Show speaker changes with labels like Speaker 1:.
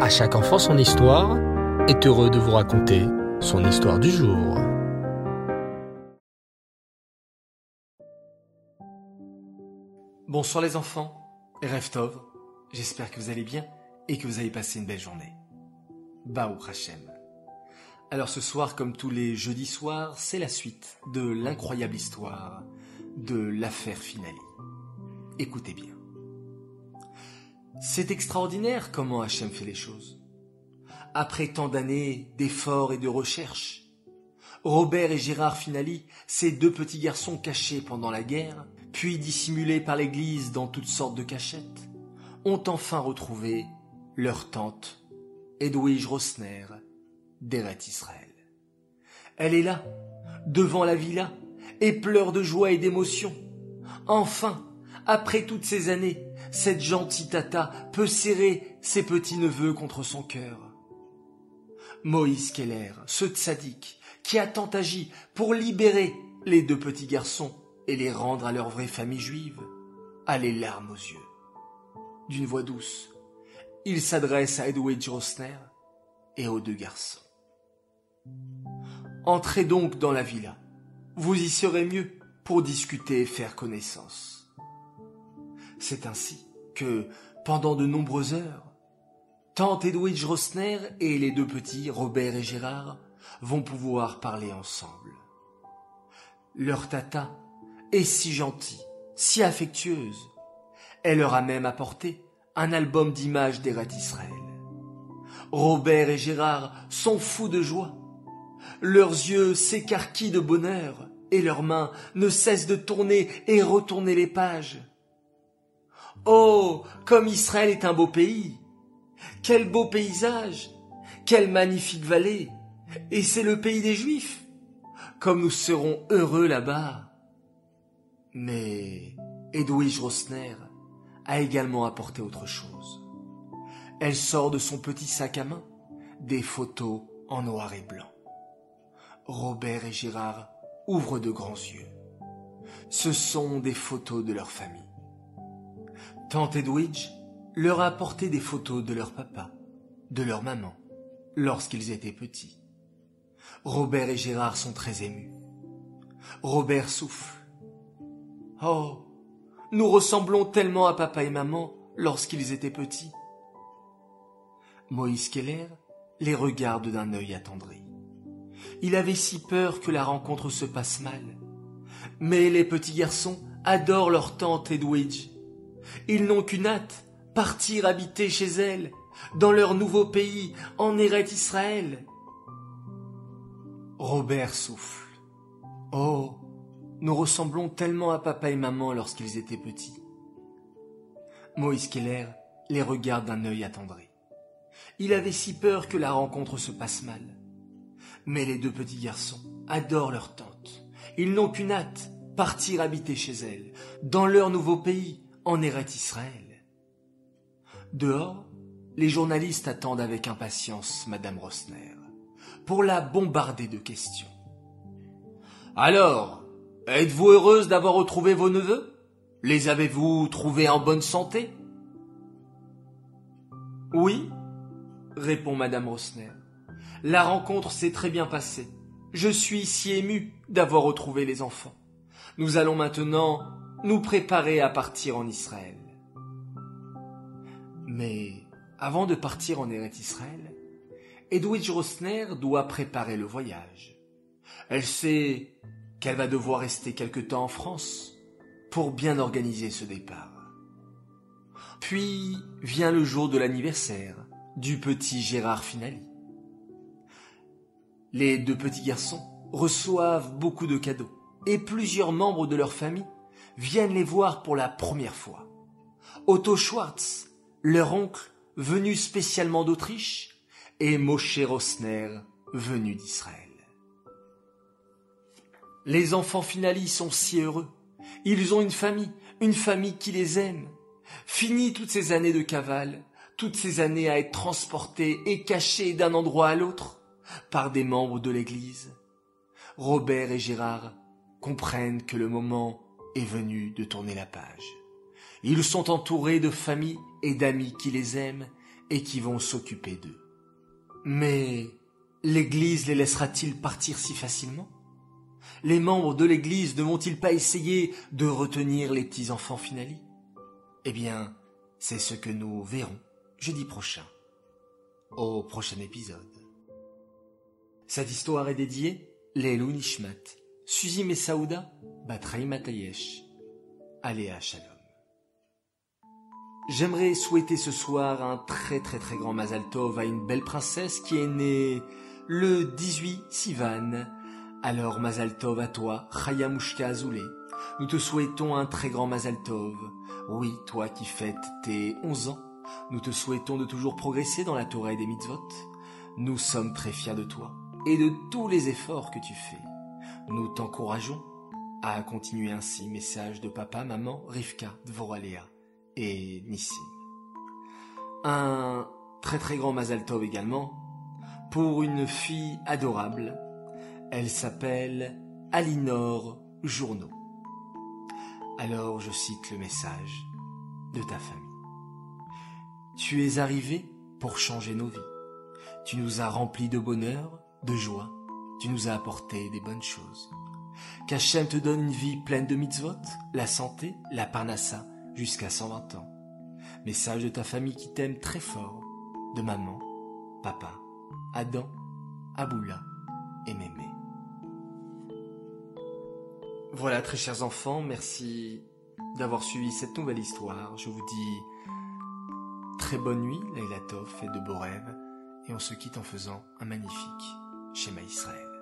Speaker 1: À chaque enfant son histoire est heureux de vous raconter son histoire du jour.
Speaker 2: Bonsoir les enfants, Reftov, j'espère que vous allez bien et que vous avez passé une belle journée. Baou Hachem. Alors ce soir, comme tous les jeudis soirs, c'est la suite de l'incroyable histoire de l'affaire Finali. Écoutez bien. C'est extraordinaire comment Hachem fait les choses. Après tant d'années d'efforts et de recherches, Robert et Gérard Finali, ces deux petits garçons cachés pendant la guerre, puis dissimulés par l'Église dans toutes sortes de cachettes, ont enfin retrouvé leur tante, Edwige Rosner, d'Eret Israël. Elle est là, devant la villa, et pleure de joie et d'émotion. Enfin, après toutes ces années, cette gentille tata peut serrer ses petits-neveux contre son cœur. Moïse Keller, ce tzaddik, qui a tant agi pour libérer les deux petits garçons et les rendre à leur vraie famille juive, a les larmes aux yeux. D'une voix douce, il s'adresse à Edwidge Rosner et aux deux garçons. Entrez donc dans la villa. Vous y serez mieux pour discuter et faire connaissance. C'est ainsi que, pendant de nombreuses heures, tante Edwidge Rosner et les deux petits, Robert et Gérard, vont pouvoir parler ensemble. Leur tata est si gentille, si affectueuse. Elle leur a même apporté un album d'images d'Eret Israël. Robert et Gérard sont fous de joie. Leurs yeux s'écarquillent de bonheur et leurs mains ne cessent de tourner et retourner les pages. Oh, comme Israël est un beau pays. Quel beau paysage. Quelle magnifique vallée. Et c'est le pays des Juifs. Comme nous serons heureux là-bas. Mais Edwige Rosner a également apporté autre chose. Elle sort de son petit sac à main des photos en noir et blanc. Robert et Gérard ouvrent de grands yeux. Ce sont des photos de leur famille. Tante Edwidge leur a apporté des photos de leur papa, de leur maman, lorsqu'ils étaient petits. Robert et Gérard sont très émus. Robert souffle. Oh, nous ressemblons tellement à papa et maman lorsqu'ils étaient petits. Moïse Keller les regarde d'un œil attendri. Il avait si peur que la rencontre se passe mal. Mais les petits garçons adorent leur tante Edwidge. Ils n'ont qu'une hâte, partir habiter chez elle, dans leur nouveau pays, en Eret Israël. Robert souffle. Oh, nous ressemblons tellement à papa et maman lorsqu'ils étaient petits. Moïse Keller les regarde d'un œil attendri. Il avait si peur que la rencontre se passe mal. Mais les deux petits garçons adorent leur tante. Ils n'ont qu'une hâte, partir habiter chez elle, dans leur nouveau pays, en Eret Israël. Dehors, les journalistes attendent avec impatience Madame Rosner pour la bombarder de questions. Alors, êtes-vous heureuse d'avoir retrouvé vos neveux? Les avez-vous trouvés en bonne santé? Oui, répond Madame Rosner. La rencontre s'est très bien passée. Je suis si ému d'avoir retrouvé les enfants. Nous allons maintenant nous préparer à partir en Israël. Mais avant de partir en Eretz Israël, Edwidge Rosner doit préparer le voyage. Elle sait qu'elle va devoir rester quelque temps en France pour bien organiser ce départ. Puis vient le jour de l'anniversaire du petit Gérard Finali. Les deux petits garçons reçoivent beaucoup de cadeaux et plusieurs membres de leur famille viennent les voir pour la première fois. Otto Schwartz, leur oncle, venu spécialement d'Autriche, et Moshe Rosner, venu d'Israël. Les enfants Finali sont si heureux. Ils ont une famille, une famille qui les aime. Fini toutes ces années de cavale, toutes ces années à être transportés et cachés d'un endroit à l'autre par des membres de l'Église. Robert et Gérard comprennent que le moment est venu de tourner la page. Ils sont entourés de familles et d'amis qui les aiment et qui vont s'occuper d'eux. Mais l'Église les laissera-t-il partir si facilement? Les membres de l'Église ne vont-ils pas essayer de retenir les petits-enfants finali Eh bien, c'est ce que nous verrons jeudi prochain, au prochain épisode. Cette histoire est dédiée Lelou Nishmat, Suzy Messaouda, Batraï Matayesh, Aléa Shalom. J'aimerais souhaiter ce soir un très très très grand Mazal Tov à une belle princesse qui est née le 18 Sivan. Alors Mazal Tov à toi, Chayamushka Azoulé. Nous te souhaitons un très grand Mazal Tov. Oui, toi qui fêtes tes 11 ans, nous te souhaitons de toujours progresser dans la Torah des mitzvot. Nous sommes très fiers de toi et de tous les efforts que tu fais. Nous t'encourageons à continuer ainsi. Message de papa, maman, Rivka, Dvoralea et Nissim. Un très très grand Mazal Tov également pour une fille adorable. Elle s'appelle Alinor Journeau. Alors je cite le message de ta famille. Tu es arrivé pour changer nos vies. Tu nous as remplis de bonheur, de joie. Tu nous as apporté des bonnes choses. Qu'Hachem te donne une vie pleine de mitzvot, la santé, la parnassa, jusqu'à 120 ans. Message de ta famille qui t'aime très fort, de maman, papa, Adam, Aboula et Mémé. Voilà, très chers enfants, merci d'avoir suivi cette nouvelle histoire. Je vous dis très bonne nuit, Leila Tov, et de beaux rêves, et on se quitte en faisant un magnifique schéma Israël.